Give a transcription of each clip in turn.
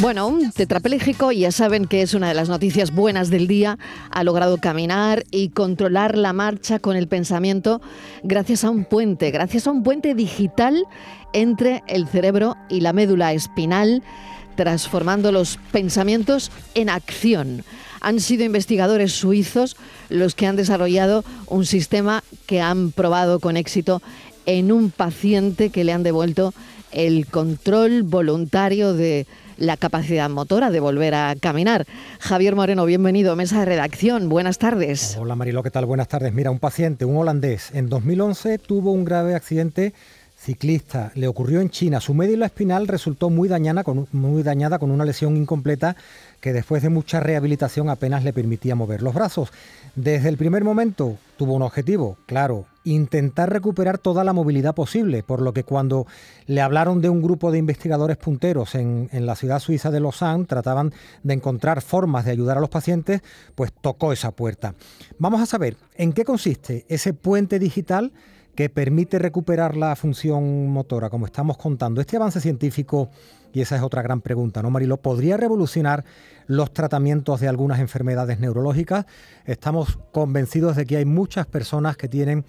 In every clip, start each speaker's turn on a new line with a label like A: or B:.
A: Bueno, un tetrapléjico, ya saben que es una de las noticias buenas del día, ha logrado caminar y controlar la marcha con el pensamiento gracias a un puente, gracias a un puente digital entre el cerebro y la médula espinal, transformando los pensamientos en acción. Han sido investigadores suizos los que han desarrollado un sistema que han probado con éxito en un paciente que le han devuelto el control voluntario de la capacidad motora de volver a caminar. Javier Moreno, bienvenido a Mesa de Redacción. Buenas tardes.
B: Hola Marilo, ¿qué tal? Buenas tardes. Mira, un paciente, un holandés, en 2011 tuvo un grave accidente ciclista. Le ocurrió en China. Su médula espinal resultó muy dañada, con, muy dañada con una lesión incompleta que después de mucha rehabilitación apenas le permitía mover los brazos. Desde el primer momento tuvo un objetivo, claro, intentar recuperar toda la movilidad posible, por lo que cuando le hablaron de un grupo de investigadores punteros en, en, la ciudad suiza de Lausanne, trataban de encontrar formas de ayudar a los pacientes, pues tocó esa puerta. Vamos a saber en qué consiste ese puente digital que permite recuperar la función motora, como estamos contando. Este avance científico, y esa es otra gran pregunta, ¿no, Marilo? ¿Podría revolucionar los tratamientos de algunas enfermedades neurológicas? Estamos convencidos de que hay muchas personas que tienen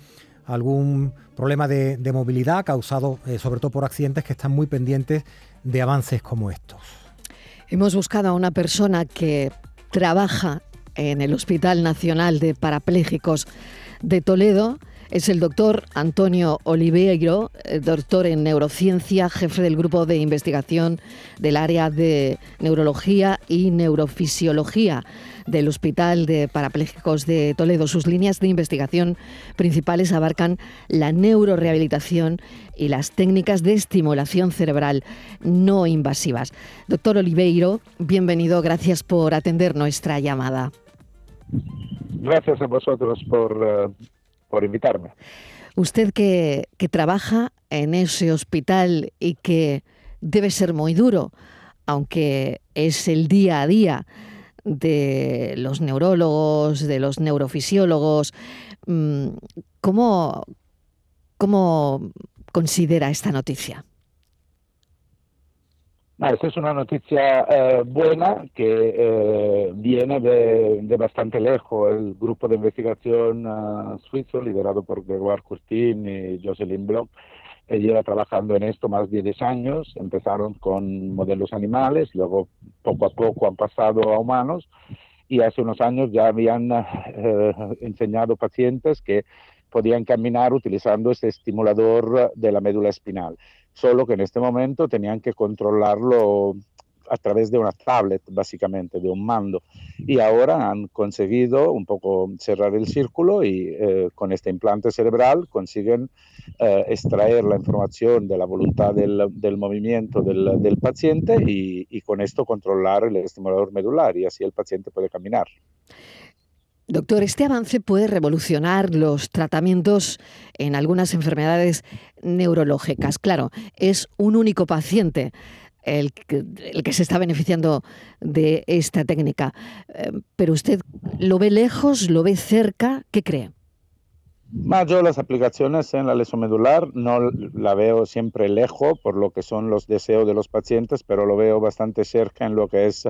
B: algún problema de, movilidad causado eh, sobre todo por accidentes que están muy pendientes de avances como estos.
A: Hemos buscado a una persona que trabaja en el Hospital Nacional de Parapléjicos de Toledo es el doctor Antonio Oliveiro, eh, doctor en neurociencia, jefe del grupo de investigación del área de neurología y neurofisiología del Hospital de Parapléjicos de Toledo. Sus líneas de investigación principales abarcan la neurorehabilitación y las técnicas de estimulación cerebral no invasivas. Doctor Oliveiro, bienvenido, gracias por atender nuestra llamada.
C: Gracias a vosotros por uh por invitarme.
A: Usted que, que trabaja en ese hospital y que debe ser muy duro, aunque es el día a día de los neurólogos, de los neurofisiólogos, mm, ¿cómo, cómo considera esta noticia?
C: Esta es una noticia eh, buena que eh, viene de, de, bastante lejos. El grupo de investigación uh, suizo, liderado por Gregoire Courtin y Jocelyn Bloch, eh, lleva trabajando en esto más de 10 años. Empezaron con modelos animales, luego poco a poco han pasado a humanos y hace unos años ya habían enseñado pacientes que podían caminar utilizando este estimulador de la médula espinal solo que en este momento tenían que controlarlo a través de una tablet, básicamente, de un mando. Y ahora han conseguido un poco cerrar el círculo y eh, con este implante cerebral consiguen eh, extraer la información de la voluntad del, del movimiento del, del paciente y, y, con esto controlar el estimulador medular y así el paciente puede caminar.
A: Doctor, este avance puede revolucionar los tratamientos en algunas enfermedades neurológicas. Claro, es un único paciente el que, se está beneficiando de esta técnica. Eh, pero usted lo ve lejos, lo ve cerca, ¿qué cree?
C: Yo las aplicaciones en la lesión medular no la veo siempre lejos por lo que son los deseos de los pacientes, pero lo veo bastante cerca en lo que es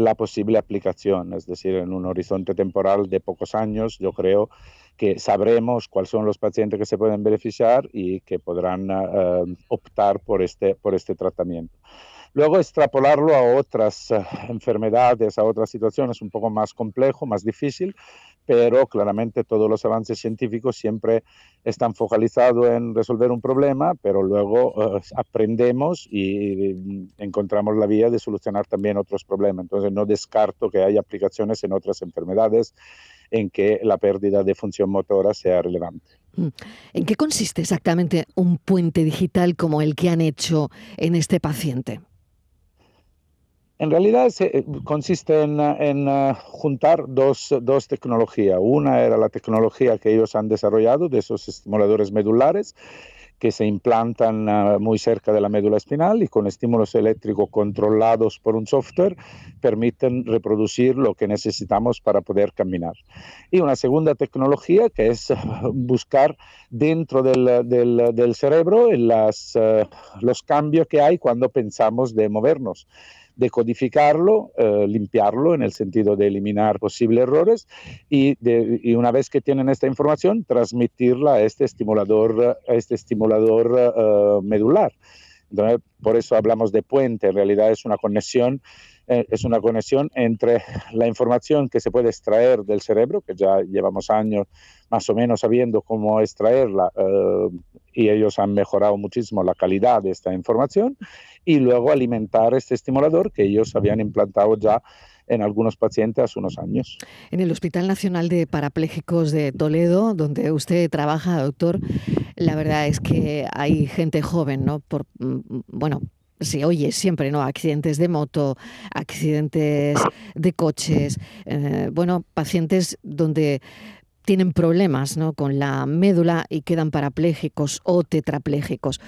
C: la posible aplicación, es decir, en un horizonte temporal de pocos años, yo creo que sabremos cuáles son los pacientes que se pueden beneficiar y que podrán uh, optar por este, por este tratamiento. Luego extrapolarlo a otras uh, enfermedades, a otras situaciones, un poco más complejo, más difícil, pero claramente todos los avances científicos siempre están focalizados en resolver un problema, pero luego uh, aprendemos y encontramos la vía de solucionar también otros problemas. Entonces no descarto que haya aplicaciones en otras enfermedades en que la pérdida de función motora sea relevante.
A: Mm. ¿En qué consiste exactamente un puente digital como el que han hecho en este paciente?
C: En realidad se, consiste en, en uh, juntar dos, dos, tecnologías. Una era la tecnología que ellos han desarrollado de esos estimuladores medulares que se implantan uh, muy cerca de la médula espinal y con estímulos eléctricos controlados por un software permiten reproducir lo que necesitamos para poder caminar. Y una segunda tecnología que es buscar dentro del, del, del cerebro las, los cambios que hay cuando pensamos de movernos decodificarlo, eh, limpiarlo en el sentido de eliminar posibles errores y, una vez que tienen esta información, transmitirla a este estimulador, a este estimulador uh, medular. Por eso hablamos de puente, en realidad es una conexión eh, es una conexión entre la información que se puede extraer del cerebro, que ya llevamos años más o menos sabiendo cómo extraerla eh, y ellos han mejorado muchísimo la calidad de esta información, y luego alimentar este estimulador que ellos habían implantado ya en algunos pacientes hace unos años.
A: En el Hospital Nacional de Parapléjicos de Toledo, donde usted trabaja, doctor, la verdad es que hay gente joven, ¿no? Por, mm, bueno, se oye siempre, ¿no? Accidentes de moto, accidentes de coches, eh, bueno, pacientes donde tienen problemas ¿no? con la médula y quedan parapléjicos o tetraplégicos.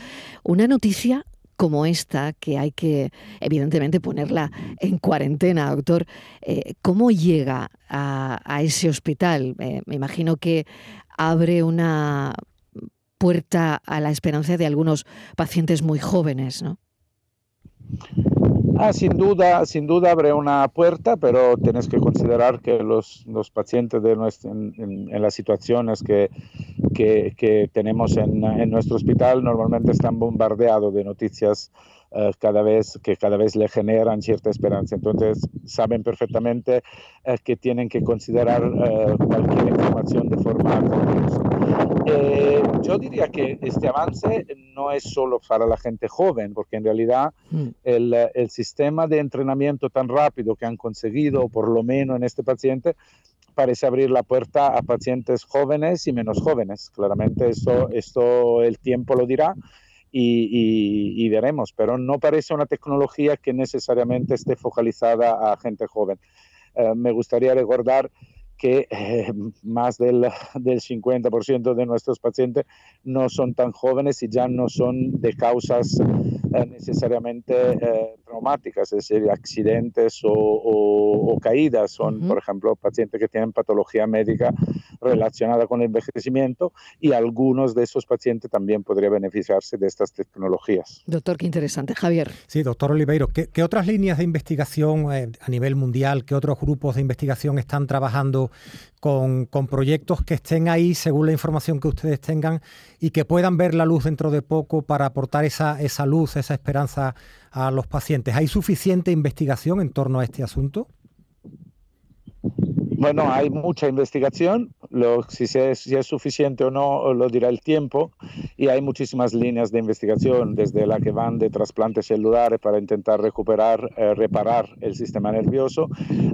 A: Una noticia como esta, que hay que evidentemente ponerla en cuarentena, doctor, eh, ¿cómo llega a, ese hospital? Eh, me imagino que abre una puerta a la esperanza de algunos pacientes muy jóvenes, ¿no?
C: Ah, sin duda, sin duda abre una puerta, pero tienes que considerar que los, los pacientes de nuestro, en, las situaciones que, que, que tenemos en, en, nuestro hospital normalmente están bombardeados de noticias uh, cada vez que cada vez le generan cierta esperanza. Entonces saben perfectamente uh, que tienen que considerar uh, cualquier información de forma eh, yo diría que este avance no es solo para la gente joven, porque en realidad mm. el, el, sistema de entrenamiento tan rápido que han conseguido, por lo menos en este paciente, parece abrir la puerta a pacientes jóvenes y menos jóvenes. Claramente esto, esto el tiempo lo dirá. Y, y, veremos, pero no parece una tecnología que necesariamente esté focalizada a gente joven. Eh, me gustaría recordar que eh, más del, del 50% de nuestros pacientes no son tan jóvenes y ya no son de causas eh, necesariamente eh, traumáticas, es decir, accidentes o, o, caídas. Son, por ejemplo, pacientes que tienen patología médica relacionada con el envejecimiento y algunos de esos pacientes también podrían beneficiarse de estas tecnologías.
A: Doctor, qué interesante. Javier.
B: Sí, doctor Oliveiro, ¿qué, qué otras líneas de investigación a nivel mundial, qué otros grupos de investigación están trabajando con, proyectos que estén ahí según la información que ustedes tengan y que puedan ver la luz dentro de poco para aportar esa, esa luz, esa esperanza a los pacientes. ¿Hay suficiente investigación en torno a este asunto?
C: Bueno, hay mucha investigación, lo, si, si, es, suficiente o no lo dirá el tiempo, y hay muchísimas líneas de investigación, desde la que van de trasplantes celulares para intentar recuperar, eh, reparar el sistema nervioso,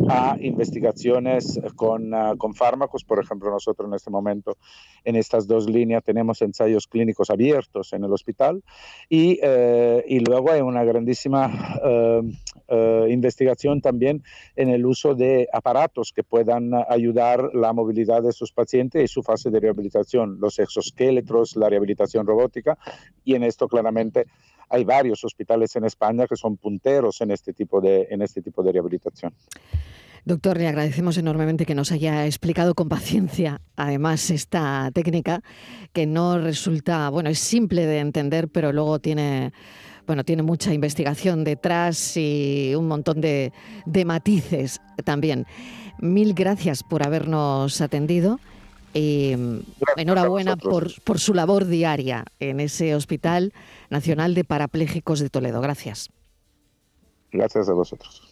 C: a investigaciones con, uh, con, fármacos. Por ejemplo, nosotros en este momento, en estas dos líneas, tenemos ensayos clínicos abiertos en el hospital, y, uh, y luego hay una grandísima uh, investigación también en el uso de aparatos que puedan ayudar la movilidad de sus pacientes y su fase de rehabilitación, los exoesqueletos, la rehabilitación robótica, y en esto claramente hay varios hospitales en España que son punteros en este tipo de, en este tipo de rehabilitación.
A: Doctor, le agradecemos enormemente que nos haya explicado con paciencia, además, esta técnica que no resulta, bueno, es simple de entender, pero luego tiene, bueno, tiene mucha investigación detrás y un montón de, de matices también. Mil gracias por habernos atendido. Y enhorabuena por, por su labor diaria en ese Hospital Nacional de Parapléjicos de Toledo. Gracias.
C: Gracias a vosotros.